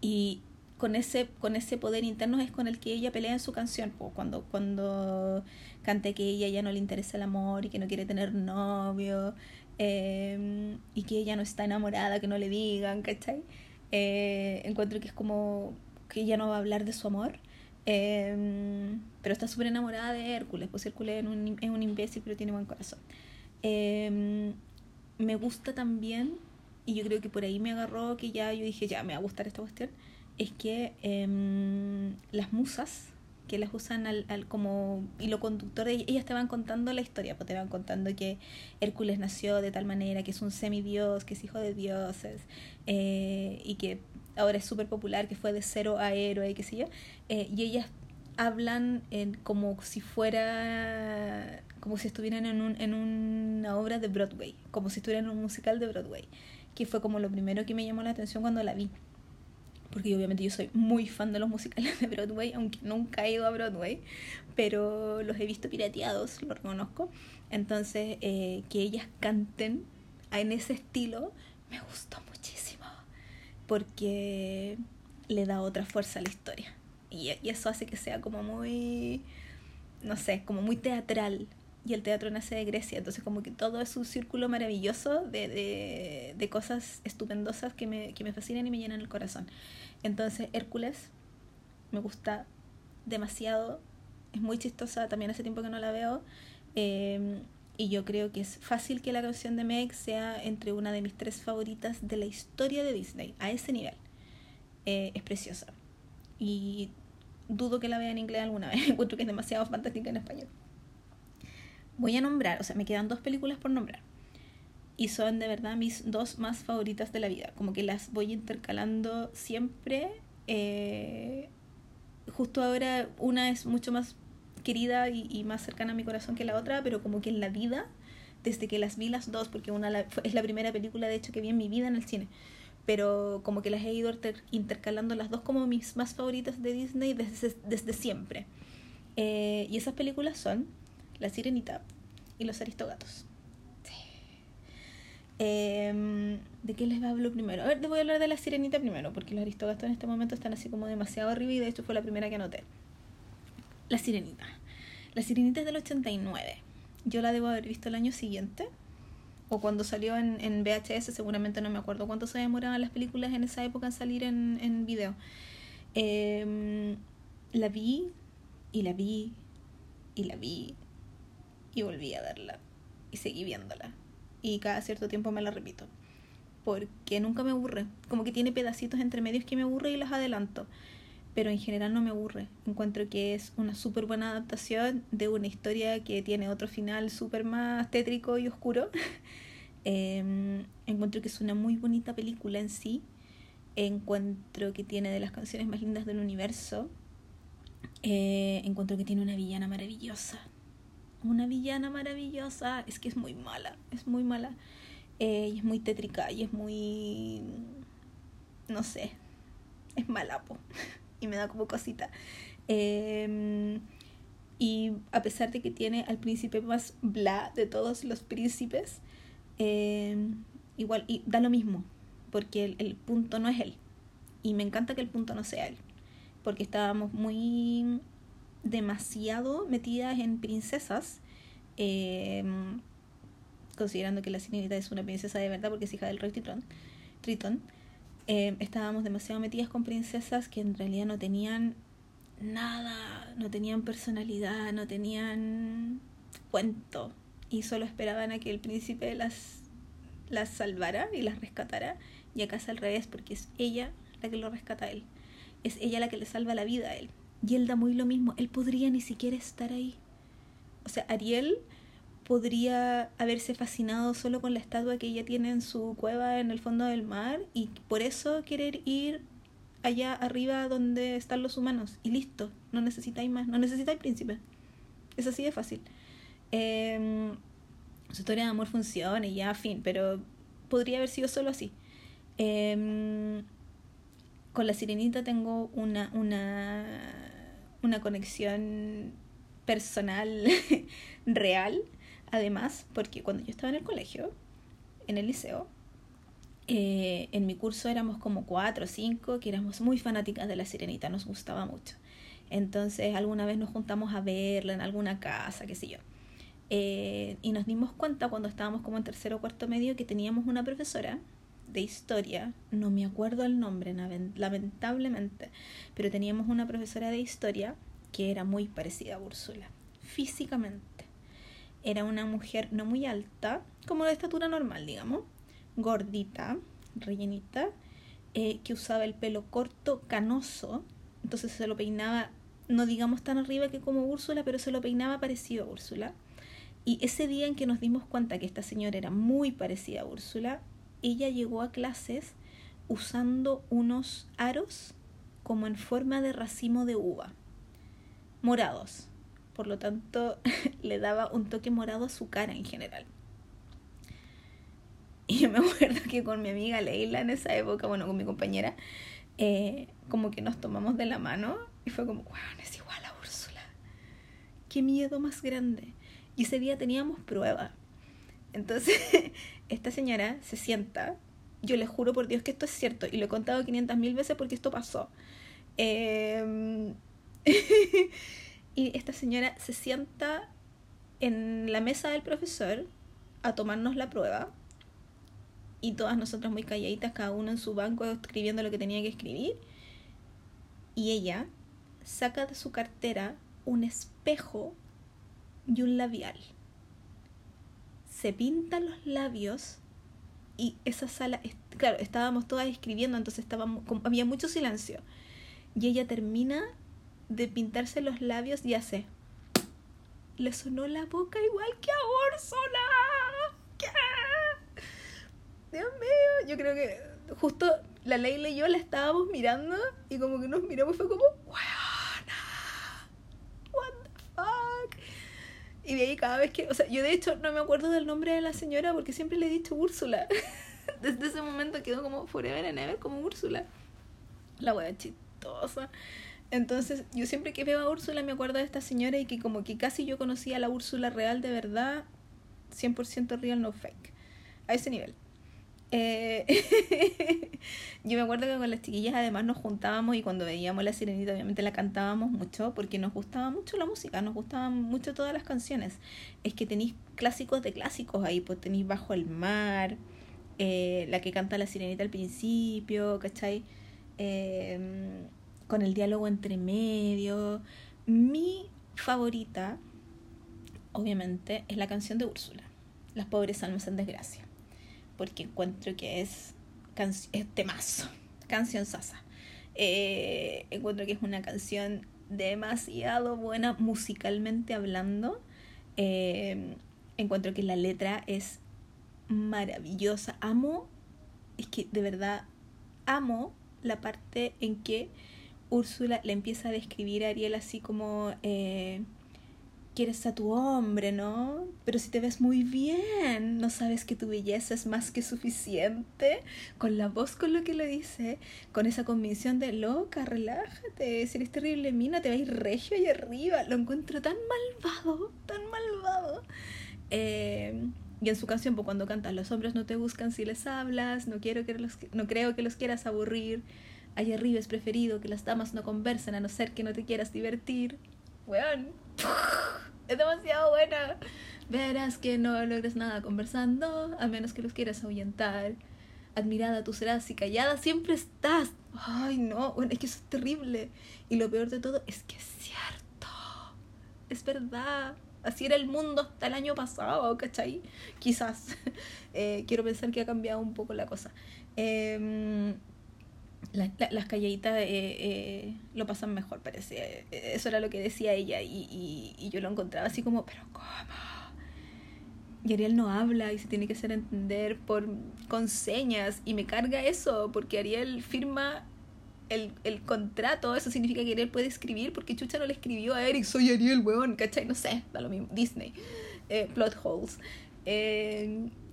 Y con ese, con ese poder interno es con el que ella pelea en su canción. cuando, cuando canta que ella ya no le interesa el amor y que no quiere tener novio Em, y que ella no está enamorada, que no le digan, ¿cachai? Eh, encuentro que es como que ella no va a hablar de su amor, Em, pero está súper enamorada de Hércules, pues Hércules es un, es un imbécil, pero tiene buen corazón. Em, me gusta también, y yo creo que por ahí me agarró que ya yo dije, ya me va a gustar esta cuestión, es que las musas que las usan al, al, como hilo conductor, ellas te van contando la historia, pues te van contando que Hércules nació de tal manera, que es un semidios, que es hijo de dioses, eh, y que ahora es súper popular, que fue de cero a héroe, qué sé yo, eh, y ellas hablan en, como si fuera, como si estuvieran en, un, en una obra de Broadway, como si estuvieran en un musical de Broadway, que fue como lo primero que me llamó la atención cuando la vi porque obviamente yo soy muy fan de los musicales de Broadway, aunque nunca he ido a Broadway, pero los he visto pirateados, lo reconozco. Entonces, eh, que ellas canten en ese estilo me gustó muchísimo, porque le da otra fuerza a la historia. Y, eso hace que sea como muy, no sé, como muy teatral. Y el teatro nace de Grecia, entonces como que todo es un círculo maravilloso de, de, de cosas estupendosas que me, que me fascinan y me llenan el corazón. Entonces, Hércules me gusta demasiado. Es muy chistosa, también hace tiempo que no la veo. Em, y yo creo que es fácil que la canción de Meg sea entre una de mis tres favoritas de la historia de Disney, a ese nivel. Eh, es preciosa. Y dudo que la vea en inglés alguna vez. Encuentro que es demasiado fantástica en español. Voy a nombrar, o sea, me quedan dos películas por nombrar y son de verdad mis dos más favoritas de la vida. Como que las voy intercalando siempre. Eh, justo ahora una es mucho más querida y, más cercana a mi corazón que la otra, pero como que en la vida, desde que las vi las dos, porque una es la primera película de hecho que vi en mi vida en el cine, pero como que las he ido intercalando las dos como mis más favoritas de Disney desde, desde siempre. Eh, y esas películas son La Sirenita y Los Aristogatos. Em, ¿De qué les hablo primero? A ver, te voy a hablar de la sirenita primero, porque los aristogastos en este momento están así como demasiado arriba y de hecho fue la primera que anoté. La sirenita. La sirenita es del 89. Yo la debo haber visto el año siguiente. O cuando salió en, en VHS, seguramente no me acuerdo cuánto se demoraban las películas en esa época en salir en, en video. Em, la vi y la vi y la vi y volví a verla y seguí viéndola y cada cierto tiempo me la repito. Porque nunca me aburre. Como que tiene pedacitos entre medios que me aburre y los adelanto. Pero en general no me aburre. Encuentro que es una súper buena adaptación de una historia que tiene otro final súper más tétrico y oscuro. Em, encuentro que es una muy bonita película en sí. Encuentro que tiene de las canciones más lindas del universo. Eh, encuentro que tiene una villana maravillosa una villana maravillosa. Es que es muy mala, es muy mala. Eh, y es muy tétrica y es muy. No sé. Es malapo. y me da como cosita. Em, y a pesar de que tiene al príncipe más bla de todos los príncipes, em, igual, y da lo mismo. Porque el, el punto no es él. Y me encanta que el punto no sea él. Porque estábamos muy demasiado metidas en princesas, em, considerando que la sirenita es una princesa de verdad porque es hija del rey Tritón, Tritón em, estábamos demasiado metidas con princesas que en realidad no tenían nada, no tenían personalidad, no tenían cuento y solo esperaban a que el príncipe las, las salvara y las rescatara. Y acá es al revés porque es ella la que lo rescata a él, es ella la que le salva la vida a él y él da muy lo mismo, él podría ni siquiera estar ahí. O sea, Ariel podría haberse fascinado solo con la estatua que ella tiene en su cueva en el fondo del mar y por eso querer ir allá arriba donde están los humanos y listo, no necesitáis más, no necesitáis príncipe. Es así de fácil. Eh, su historia de amor funciona y ya, fin, pero podría haber sido solo así. Eh, con la sirenita tengo una, una una conexión personal real, además, porque cuando yo estaba en el colegio, en el liceo, eh, en mi curso éramos como cuatro o cinco que éramos muy fanáticas de la sirenita, nos gustaba mucho. Entonces alguna vez nos juntamos a verla en alguna casa, qué sé yo. Eh, y nos dimos cuenta cuando estábamos como en tercero o cuarto medio que teníamos una profesora de historia, no me acuerdo el nombre, lamentablemente, pero teníamos una profesora de historia que era muy parecida a Úrsula, físicamente. Era una mujer no muy alta, como de estatura normal, digamos, gordita, rellenita, eh, que usaba el pelo corto, canoso, entonces se lo peinaba, no digamos tan arriba que como Úrsula, pero se lo peinaba parecido a Úrsula. Y ese día en que nos dimos cuenta que esta señora era muy parecida a Úrsula, ella llegó a clases usando unos aros como en forma de racimo de uva, morados. Por lo tanto, le daba un toque morado a su cara en general. Y yo me acuerdo que con mi amiga Leila en esa época, bueno, con mi compañera, eh, como que nos tomamos de la mano y fue como, wow, es igual a Úrsula. Qué miedo más grande. Y ese día teníamos prueba. Entonces, esta señora se sienta. Yo le juro por Dios que esto es cierto. Y lo he contado 500 mil veces porque esto pasó. Em, y esta señora se sienta en la mesa del profesor a tomarnos la prueba. Y todas nosotras muy calladitas, cada uno en su banco escribiendo lo que tenía que escribir. Y ella saca de su cartera un espejo y un labial. Se pintan los labios y esa sala, claro, estábamos todas escribiendo, entonces estábamos, había mucho silencio. Y ella termina de pintarse los labios y hace. Le sonó la boca igual que a Úrsula. ¿Qué? Dios mío, yo creo que justo la Leila y yo la estábamos mirando y como que nos miramos y fue como, wow Y de ahí cada vez que, o sea, yo de hecho no me acuerdo del nombre de la señora porque siempre le he dicho Úrsula. Desde ese momento quedó como forever and ever como Úrsula. La wea chistosa. Entonces, yo siempre que veo a Úrsula me acuerdo de esta señora y que como que casi yo conocía a la Úrsula real de verdad, 100% real, no fake. A ese nivel. Eh, yo me acuerdo que con las chiquillas además nos juntábamos y cuando veíamos la sirenita obviamente la cantábamos mucho porque nos gustaba mucho la música, nos gustaban mucho todas las canciones. Es que tenéis clásicos de clásicos ahí, pues tenéis Bajo el Mar, eh, la que canta la sirenita al principio, ¿cachai? Em, con el diálogo entre medio. Mi favorita, obviamente, es la canción de Úrsula, Las pobres almas en desgracia porque encuentro que es, es temazo, canción sasa. Eh, encuentro que es una canción demasiado buena musicalmente hablando. Eh, encuentro que la letra es maravillosa. Amo, es que de verdad amo la parte en que Úrsula le empieza a describir a Ariel así como eh, quieres a tu hombre, ¿no? Pero si te ves muy bien, no sabes que tu belleza es más que suficiente. Con la voz con lo que lo dice, con esa convicción de loca, relájate, si eres terrible mina, te vais regio ahí arriba. Lo encuentro tan malvado, tan malvado. Eh, y en su canción, pues, cuando canta, los hombres no te buscan si les hablas, no, quiero que los, no creo que los quieras aburrir. Allá arriba es preferido que las damas no conversen a no ser que no te quieras divertir. Weón. Es demasiado buena. Verás que no logres nada conversando, a menos que los quieras ahuyentar. Admirada tú serás y callada siempre estás. Ay, no, bueno, es que eso es terrible. Y lo peor de todo es que es cierto. Es verdad. Así era el mundo hasta el año pasado, ¿cachai? Quizás. Eh, quiero pensar que ha cambiado un poco la cosa. Eh, las calladitas eh, eh, lo pasan mejor, parece. Eso era lo que decía ella y, y, yo lo encontraba así como, pero ¿cómo? Y Ariel no habla y se tiene que hacer entender por, con señas y me carga eso porque Ariel firma el, el contrato, eso significa que Ariel puede escribir porque Chucha no le escribió a Eric, soy Ariel, weón, ¿cachai? No sé, da lo mismo, Disney, eh, plot holes.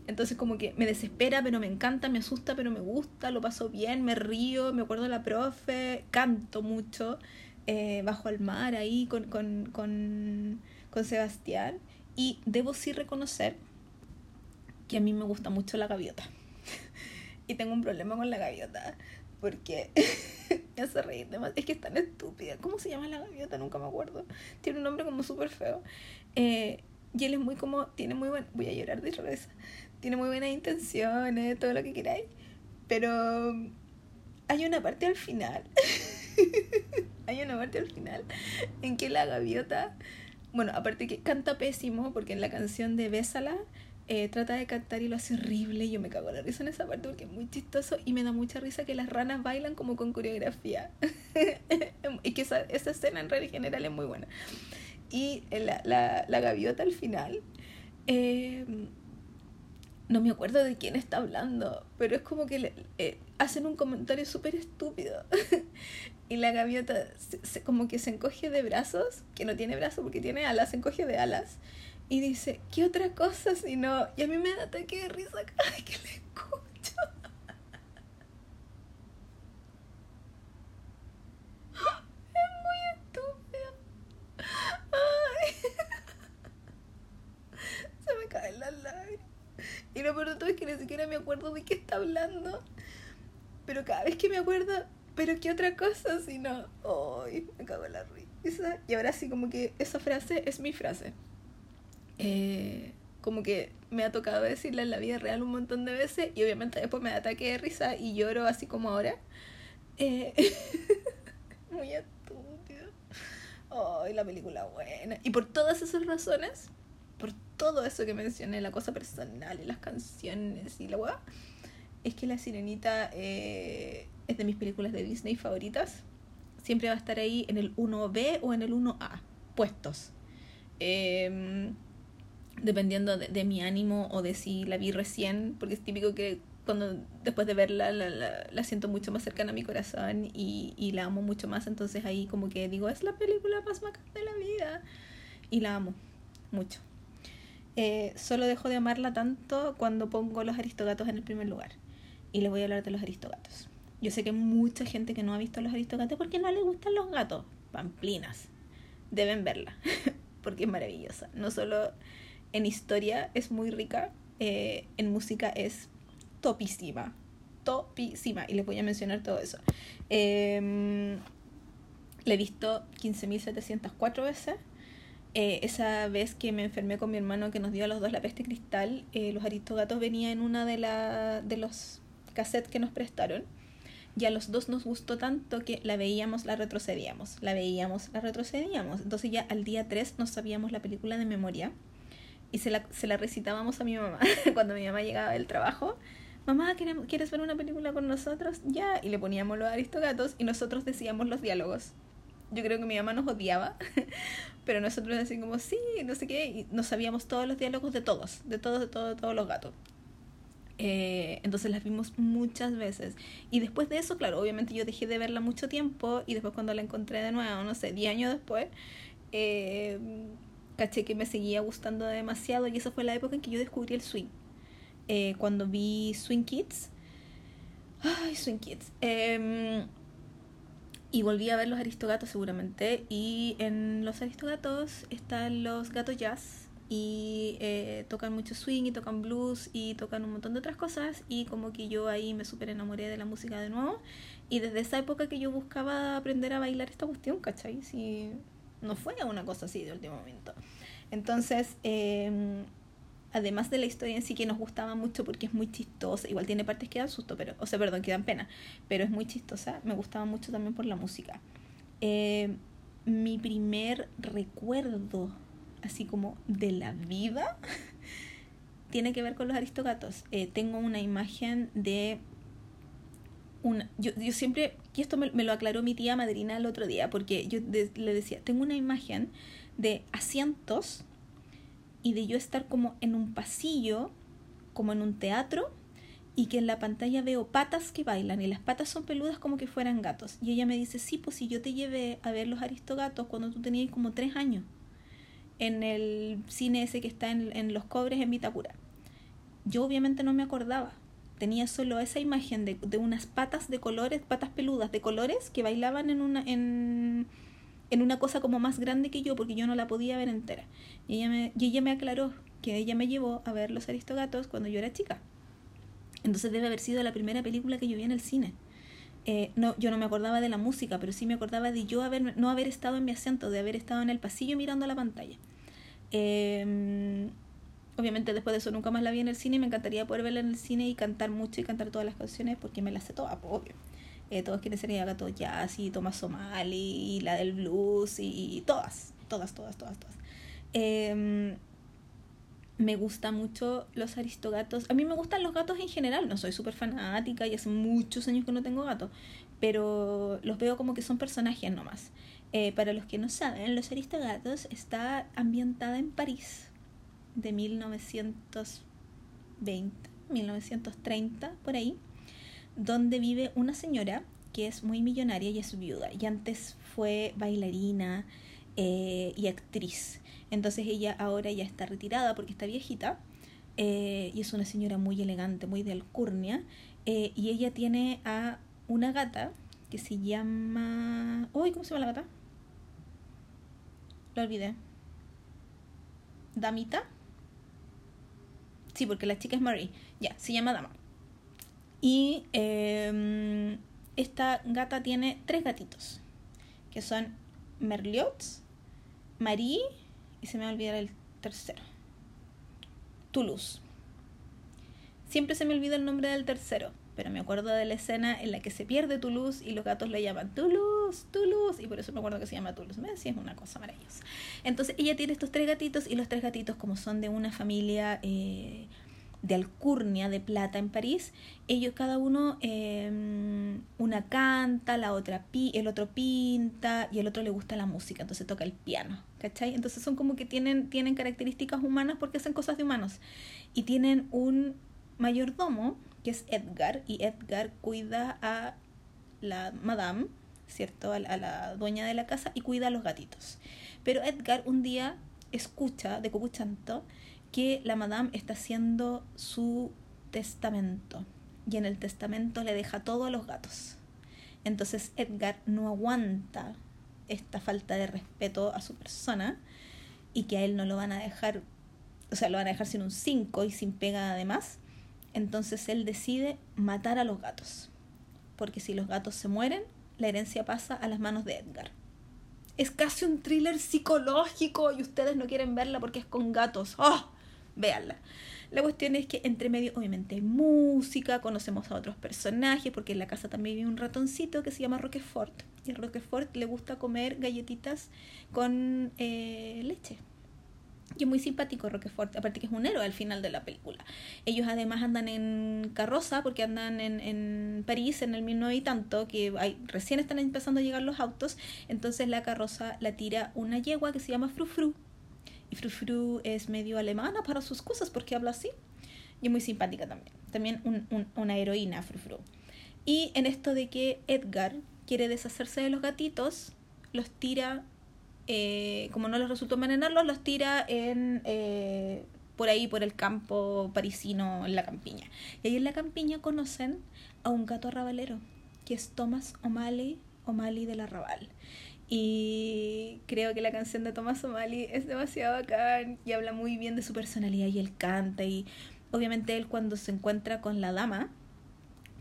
Entonces como que me desespera, pero me encanta, me asusta, pero me gusta, lo paso bien, me río, me acuerdo de la profe, canto mucho, eh, bajo al mar ahí con, con, con, con Sebastián. Y debo sí reconocer que a mí me gusta mucho la gaviota. y tengo un problema con la gaviota. Porque me hace reír demasiado. Es que es tan estúpida. ¿Cómo se llama la gaviota? Nunca me acuerdo. Tiene un nombre como súper feo. Eh, y él es muy como. Tiene muy buen. Voy a llorar de revés tiene muy buenas intenciones, todo lo que queráis, Pero hay una parte al final. hay una parte al final en que la gaviota, bueno, aparte que canta pésimo, porque en la canción de Bésala eh, trata de cantar y lo hace horrible. Yo me cago en la risa en esa parte porque es muy chistoso y me da mucha risa que las ranas bailan como con coreografía. y que esa, esa escena en realidad general es muy buena. Y la, la, la gaviota al final. Eh, no me acuerdo de quién está hablando, pero es como que le, eh, hacen un comentario súper estúpido. y la gaviota se, como que se encoge de brazos, que no tiene brazos porque tiene alas, se encoge de alas. Y dice, ¿qué otra cosa si no? Y a mí me da ataque de risa cada vez que le escucho. Es muy estúpido. Ay. Se me caen las lágrimas. Y lo peor de todo es que ni siquiera me acuerdo de qué está hablando. Pero cada vez que me acuerdo, pero qué otra cosa si no. Ay, me cago en la risa. Y ahora sí, como que esa frase es mi frase. Eh, como que me ha tocado decirla en la vida real un montón de veces y obviamente después me da ataque de risa y lloro así como ahora. Eh, muy estúpido. Ay, la película buena. Y por todas esas razones, todo eso que mencioné, la cosa personal y las canciones y la weá, es que La Sirenita eh, es de mis películas de Disney favoritas. Siempre va a estar ahí en el 1B o en el 1A, puestos. Em, dependiendo de, mi ánimo o de si la vi recién, porque es típico que cuando después de verla la, la, siento mucho más cercana a mi corazón y, y, la amo mucho más, entonces ahí como que digo, es la película más macabra de la vida y la amo mucho. Eh, solo dejo de amarla tanto cuando pongo los aristogatos en el primer lugar. Y les voy a hablar de los aristogatos. Yo sé que mucha gente que no ha visto los aristogatos porque no les gustan los gatos. Pamplinas. Deben verla. porque es maravillosa. No solo en historia es muy rica, eh, en música es topísima. Topísima. Y les voy a mencionar todo eso. Eh, la he visto 15.704 veces eh, esa vez que me enfermé con mi hermano que nos dio a los dos la peste cristal, eh, los aristogatos venía en una de, la, de los cassettes que nos prestaron. Y a los dos nos gustó tanto que la veíamos, la retrocedíamos, la veíamos, la retrocedíamos. Entonces ya al día 3 nos sabíamos la película de memoria y se la, se la recitábamos a mi mamá cuando mi mamá llegaba del trabajo. Mamá, ¿quieres ver una película con nosotros? Ya, y le poníamos los aristogatos y nosotros decíamos los diálogos yo creo que mi mamá nos odiaba, pero nosotros así como, sí, no sé qué, y nos sabíamos todos los diálogos de todos, de todos, de todos, de todos los gatos. Eh, entonces las vimos muchas veces. Y después de eso, claro, obviamente yo dejé de verla mucho tiempo y después cuando la encontré de nuevo, no sé, 10 años después, eh, caché que me seguía gustando demasiado y esa fue la época en que yo descubrí el swing. Eh, cuando vi Swing Kids. Ay, Swing Kids. Y volví a ver los aristogatos seguramente. Y en los aristogatos están los gatos jazz. Y eh, tocan mucho swing y tocan blues y tocan un montón de otras cosas. Y como que yo ahí me súper enamoré de la música de nuevo. Y desde esa época que yo buscaba aprender a bailar esta cuestión, ¿cachai? Si no fue una cosa así de último momento. Entonces, eh, además de la historia en sí que nos gustaba mucho porque es muy chistosa, igual tiene partes que dan susto, pero, o sea, perdón, que dan pena, pero es muy chistosa, me gustaba mucho también por la música. Eh, mi primer recuerdo, así como de la vida, tiene que ver con los aristogatos. Eh, tengo una imagen de una, yo, yo siempre, y esto me, lo aclaró mi tía madrina el otro día, porque yo le decía, tengo una imagen de asientos y de yo estar como en un pasillo, como en un teatro, y que en la pantalla veo patas que bailan y las patas son peludas como que fueran gatos. Y ella me dice, sí, pues si yo te llevé a ver los aristogatos cuando tú tenías como tres años, en el cine ese que está en, en Los Cobres en Vitacura. Yo obviamente no me acordaba, tenía solo esa imagen de, de unas patas de colores, patas peludas de colores que bailaban en una... En, en una cosa como más grande que yo porque yo no la podía ver entera. Y ella me, y ella me aclaró que ella me llevó a ver Los Aristogatos cuando yo era chica. Entonces debe haber sido la primera película que yo vi en el cine. Eh, no, yo no me acordaba de la música, pero sí me acordaba de yo haber, no haber estado en mi asiento, de haber estado en el pasillo mirando la pantalla. Eh, Obviamente después de eso nunca más la vi en el cine y me encantaría poder verla en el cine y cantar mucho y cantar todas las canciones porque me las sé todas, pues, obvio. Eh, todos quieren ser gato jazz y Thomas Somali y la del blues y, todas, todas, todas, todas, todas. Em, me gusta mucho los aristogatos. A mí me gustan los gatos en general, no soy súper fanática y hace muchos años que no tengo gatos, pero los veo como que son personajes nomás. Eh, para los que no saben, Los Aristogatos está ambientada en París de 1920, 1930, por ahí, donde vive una señora que es muy millonaria y es viuda. Y antes fue bailarina eh, y actriz. Entonces ella ahora ya está retirada porque está viejita. Eh, y es una señora muy elegante, muy de alcurnia. y ella tiene a una gata que se llama... Uy, ¿cómo se llama la gata? Lo olvidé. ¿Damita? Sí, porque la chica es Marie. Ya, se llama Dama. Y em, esta gata tiene tres gatitos. Que son Merliot, Marie y se me va a olvidar el tercero. Toulouse. Siempre se me olvida el nombre del tercero pero me acuerdo de la escena en la que se pierde Toulouse y los gatos le llaman Toulouse, Toulouse, y por eso me acuerdo que se llama Toulouse. Me decía, es una cosa maravillosa. Entonces ella tiene estos tres gatitos y los tres gatitos, como son de una familia eh, de alcurnia, de plata en París, ellos cada uno, em, una canta, la otra pi el otro pinta y el otro le gusta la música, entonces toca el piano, ¿cachai? Entonces son como que tienen, tienen características humanas porque hacen cosas de humanos y tienen un mayordomo que es Edgar, y Edgar cuida a la madame, ¿cierto? A, la dueña de la casa y cuida a los gatitos. Pero Edgar un día escucha de Cucuchanto que la madame está haciendo su testamento y en el testamento le deja todo a los gatos. Entonces Edgar no aguanta esta falta de respeto a su persona y que a él no lo van a dejar, o sea, lo van a dejar sin un 5 y sin pega además. Entonces él decide matar a los gatos, porque si los gatos se mueren, la herencia pasa a las manos de Edgar. Es casi un thriller psicológico y ustedes no quieren verla porque es con gatos. ¡Oh! Véanla. La cuestión es que entre medio obviamente hay música, conocemos a otros personajes, porque en la casa también vive un ratoncito que se llama Roquefort. Y Roquefort le gusta comer galletitas con eh, leche y es muy simpático Roquefort, aparte que es un héroe al final de la película. Ellos además andan en carroza porque andan en, en París en el 19 y tanto, que hay, recién están empezando a llegar los autos, entonces la carroza la tira una yegua que se llama Frufru. Y Frufru es medio alemana para sus cosas porque habla así. Y muy simpática también. También un, una heroína Frufru. Y en esto de que Edgar quiere deshacerse de los gatitos, los tira eh, como no les resultó envenenarlos, los tira en eh, por ahí, por el campo parisino, en la campiña. Y ahí en la campiña conocen a un gato arrabalero, que es Thomas O'Malley, O'Malley del Arrabal. Y creo que la canción de Thomas O'Malley es demasiado bacán y habla muy bien de su personalidad y él canta y obviamente él cuando se encuentra con la dama,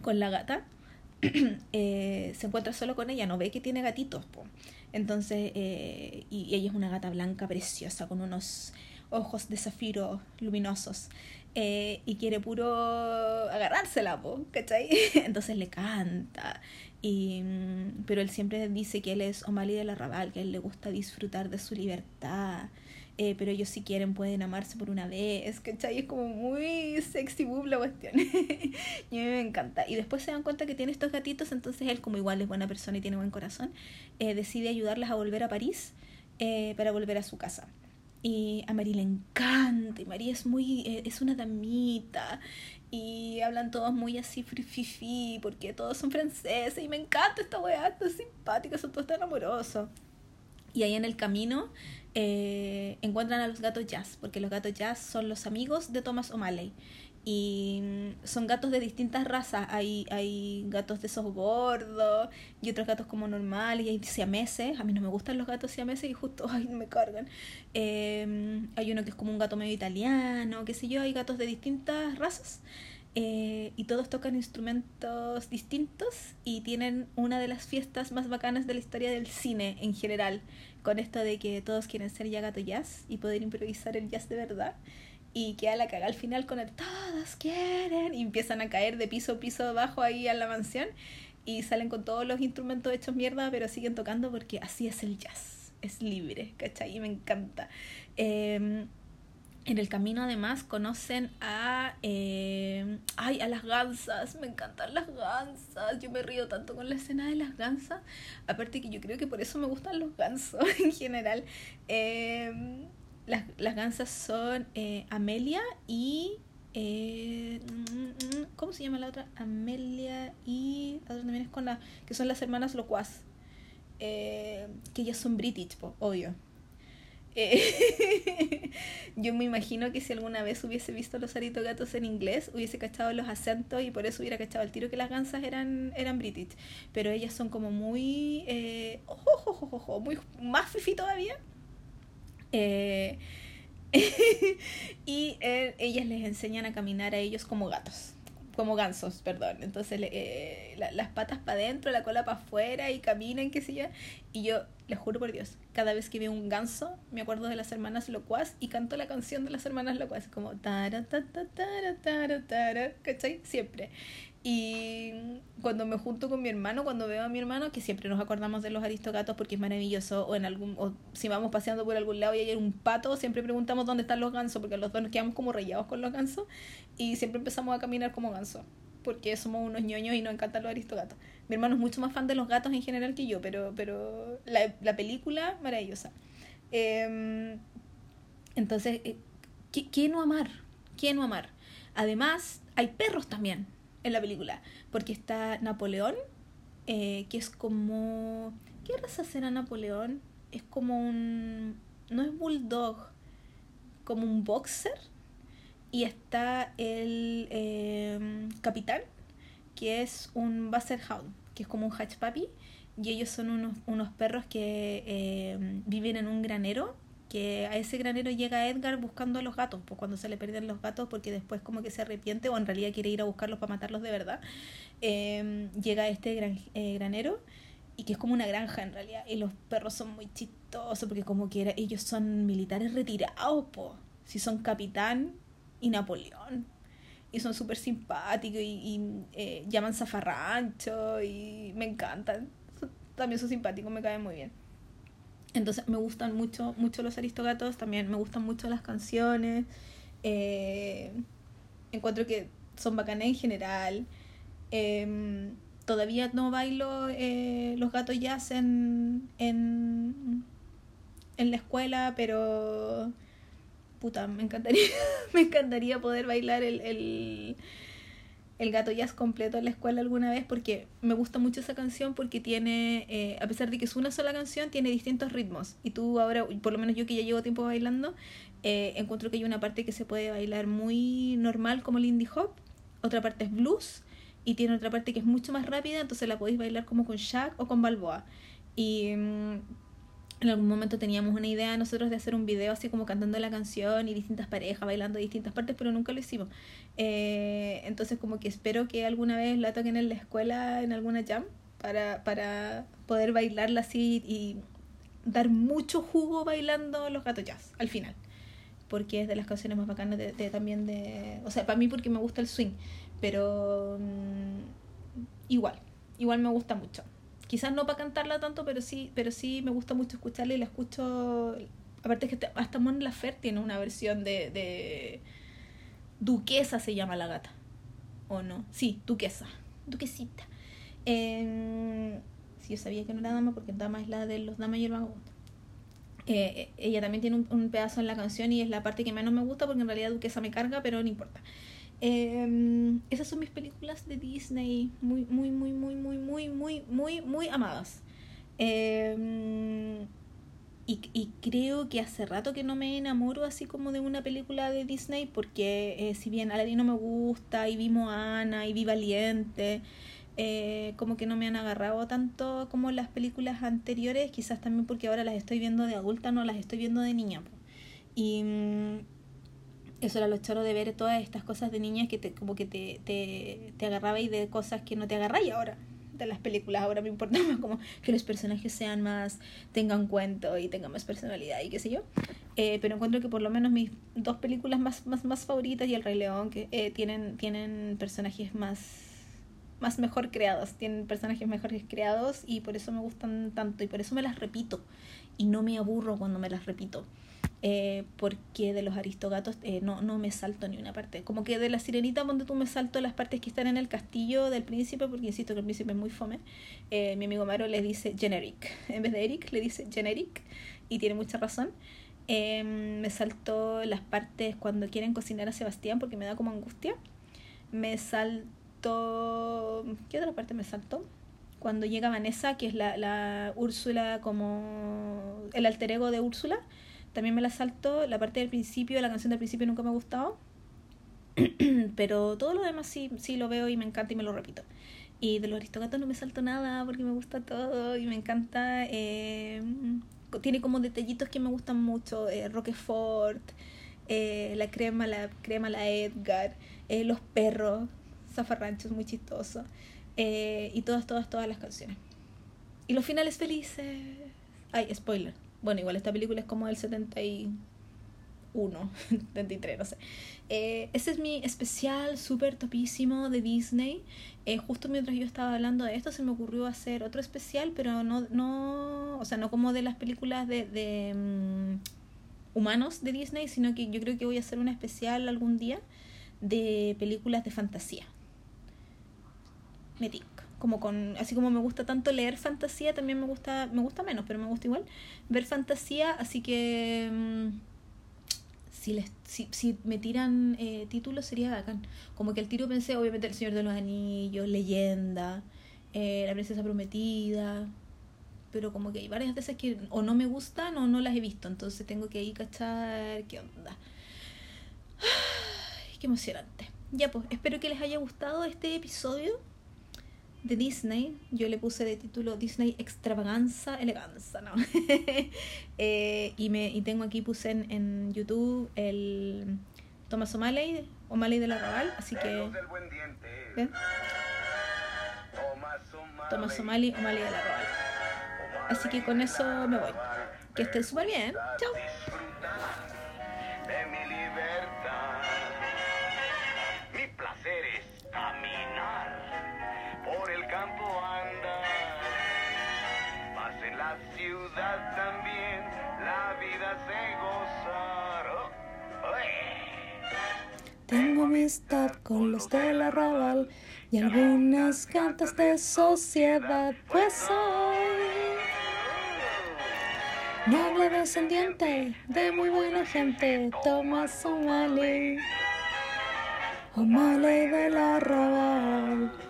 con la gata, eh, se encuentra solo con ella, no ve que tiene gatitos. Po. Entonces, eh, y ella es una gata blanca preciosa con unos ojos de zafiro luminosos. Eh, y quiere puro agarrársela, po, ¿cachai? Entonces le canta. Y, mm, pero él siempre dice que él es O'Malley del Arrabal, que a él le gusta disfrutar de su libertad. Eh, pero ellos si quieren pueden amarse por una vez, ¿cachai? Es como muy sexy boob la cuestión. y a mí me encanta. Y después se dan cuenta que tiene estos gatitos, entonces él como igual es buena persona y tiene buen corazón, eh, decide ayudarlas a volver a París eh, para volver a su casa. Y a Marie le encanta, y Marie es muy, es una damita, y hablan todos muy así fifi porque todos son franceses, y me encanta esta weá, está simpática, son todos tan amorosos. Y ahí en el camino eh, encuentran a los gatos jazz, porque los gatos jazz son los amigos de Thomas O'Malley. Y mm, son gatos de distintas razas. Hay, hay gatos de esos gordos y otros gatos como normales. Y hay siameses. A mí no me gustan los gatos siameses y justo ay, me cargan. Em, hay uno que es como un gato medio italiano, qué sé yo. Hay gatos de distintas razas. Eh, y todos tocan instrumentos distintos y tienen una de las fiestas más bacanas de la historia del cine en general con esto de que todos quieren ser ya gato jazz y poder improvisar el jazz de verdad. Y queda la caga al final con el todos quieren y empiezan a caer de piso a piso abajo ahí a la mansión y salen con todos los instrumentos hechos mierda pero siguen tocando porque así es el jazz es libre ¿cachai? y me encanta em, en el camino además conocen a eh, ay a las gansas me encantan las gansas yo me río tanto con la escena de las gansas aparte que yo creo que por eso me gustan los gansos en general eh, las, las gansas son eh, Amelia y... Eh, ¿Cómo se llama la otra? Amelia y... La otra también es con la... Que son las hermanas Locuaz. Eh, que ellas son british, obvio. Eh, yo me imagino que si alguna vez hubiese visto los gatos en inglés, hubiese cachado los acentos y por eso hubiera cachado el tiro que las gansas eran, eran british. Pero ellas son como muy... Eh, muy más fifi todavía. Eh, y ellas les enseñan a caminar a ellos como gatos, como gansos, perdón. Entonces eh, las patas para adentro, la cola para afuera y caminan, qué sé yo. Y yo, les juro por Dios, cada vez que veo un ganso, me acuerdo de las hermanas locuaz y canto la canción de las hermanas locuaz, como tara, tara, tara, tara, tara, ¿cachai? Siempre. Y cuando me junto con mi hermano, cuando veo a mi hermano, que siempre nos acordamos de los aristogatos porque es maravilloso, o en algún o si vamos paseando por algún lado y hay un pato, siempre preguntamos dónde están los gansos, porque los dos nos quedamos como rayados con los gansos, y siempre empezamos a caminar como gansos, porque somos unos ñoños y nos encantan los aristogatos. Mi hermano es mucho más fan de los gatos en general que yo, pero, pero la, la película, maravillosa. Em, entonces, eh, ¿qué, no amar? ¿Qué no amar? Además, hay perros también en la película, porque está Napoleón, eh, que es como... ¿Qué raza será Napoleón? Es como un... No es bulldog, como un boxer. Y está el eh, capitán, que es un Basset Hound, que es como un Hatch Puppy. Y ellos son unos, unos perros que eh, viven en un granero que a ese granero llega Edgar buscando a los gatos, pues cuando se le pierden los gatos porque después como que se arrepiente o en realidad quiere ir a buscarlos para matarlos de verdad, em, llega este gran, eh, granero y que es como una granja en realidad y los perros son muy chistosos porque como que ellos son militares retirados, pues si son capitán y Napoleón y son súper simpáticos y, eh, llaman zafarrancho y me encantan, también son simpáticos, me caen muy bien. Entonces me gustan mucho, mucho los aristogatos, también me gustan mucho las canciones. Eh, encuentro que son bacanas en general. Em, todavía no bailo eh, los gatos jazz en, en, en la escuela, pero puta, me encantaría, me encantaría poder bailar el, el el gato jazz completo en la escuela alguna vez porque me gusta mucho esa canción porque tiene, eh, a pesar de que es una sola canción, tiene distintos ritmos. Y tú ahora, por lo menos yo que ya llevo tiempo bailando, eh, encuentro que hay una parte que se puede bailar muy normal como el indie hop, otra parte es blues y tiene otra parte que es mucho más rápida, entonces la podéis bailar como con Shaq o con Balboa. Y... En algún momento teníamos una idea nosotros de hacer un video así como cantando la canción y distintas parejas bailando distintas partes, pero nunca lo hicimos. Eh, entonces como que espero que alguna vez la toquen en la escuela, en alguna jam, para, para poder bailarla así y dar mucho jugo bailando los gatos jazz al final. Porque es de las canciones más bacanas de, también de... O sea, para mí porque me gusta el swing, pero mm, igual, igual me gusta mucho quizás no para cantarla tanto, pero sí, pero sí me gusta mucho escucharla y la escucho. Aparte es que hasta Mon Lafer tiene una versión de, de Duquesa se llama la gata. ¿O no? Sí, Duquesa. Duquesita. Eh, sí, yo sabía que no era dama porque dama es la de los damas y el vagabundo. Eh, ella también tiene un, pedazo en la canción y es la parte que menos me gusta porque en realidad Duquesa me carga, pero no importa. Eh, esas son mis películas de Disney muy, muy, muy, muy, muy, muy, muy, muy, muy amadas. Eh, y, y, creo que hace rato que no me enamoro así como de una película de Disney porque eh, si bien Aladdin no me gusta y vi Moana y vi Valiente, eh, como que no me han agarrado tanto como las películas anteriores, quizás también porque ahora las estoy viendo de adulta, no las estoy viendo de niña. Y eso era lo choro de ver todas estas cosas de niñas que te, como que te, te, te agarraba y de cosas que no te agarráis ahora. de las películas. Ahora me importa más como que los personajes sean más, tengan cuento y tengan más personalidad y qué sé yo. Eh, pero encuentro que por lo menos mis dos películas más, más, más favoritas y El Rey León, que eh, tienen, tienen personajes más más mejor creados, tienen personajes mejores creados y por eso me gustan tanto y por eso me las repito y no me aburro cuando me las repito. Eh, porque de los aristogatos eh, no, no me salto ni una parte. Como que de la sirenita, donde tú me salto las partes que están en el castillo del príncipe, porque insisto que el príncipe es muy fome. Eh, mi amigo Maro le dice generic. En vez de Eric, le dice generic. Y tiene mucha razón. Em, me salto las partes cuando quieren cocinar a Sebastián, porque me da como angustia. Me salto. ¿Qué otra parte me salto? Cuando llega Vanessa, que es la, la Úrsula, como el alter ego de Úrsula también me la salto. La parte del principio, la canción del principio nunca me ha gustado. Pero todo lo demás sí, sí lo veo y me encanta y me lo repito. Y de los aristogatos no me salto nada porque me gusta todo y me encanta. Eh, tiene como detallitos que me gustan mucho. Eh, Roquefort, eh, la crema, la crema, la Edgar, eh, los perros, Zafarrancho es muy chistoso. Eh, y todas, todas, todas las canciones. Y los finales felices. Ay, spoiler. Bueno, igual esta película es como del 71, 73, no sé. Eh, ese es mi especial súper topísimo de Disney. Eh, justo mientras yo estaba hablando de esto se me ocurrió hacer otro especial, pero no, no o sea, no como de las películas de, de um, humanos de Disney, sino que yo creo que voy a hacer un especial algún día de películas de fantasía. Me como con así como me gusta tanto leer fantasía también me gusta me gusta menos pero me gusta igual ver fantasía así que mm, si les si, si me tiran eh, títulos sería bacán. Como que el tiro pensé obviamente el señor de los anillos leyenda eh, la princesa prometida pero como que hay varias esas que o no me gustan o no las he visto entonces tengo que ir cachar qué onda. Qué emocionante. Ya pues espero que les haya gustado este episodio de Disney. Yo le puse de título Disney Extravaganza, Eleganza, ¿no? eh, y, me, y tengo aquí, puse en, en YouTube el Thomas O'Malley, O'Malley de la Raval, así que... ¿Ven? Thomas O'Malley, O'Malley de la Raval. Así que con eso me voy. Que estén súper bien. Chao. Tengo amistad con los de la Raval y algunas cantas de sociedad, pues soy noble descendiente de muy buena gente, Tomás O'Malley, O'Malley de la Raval.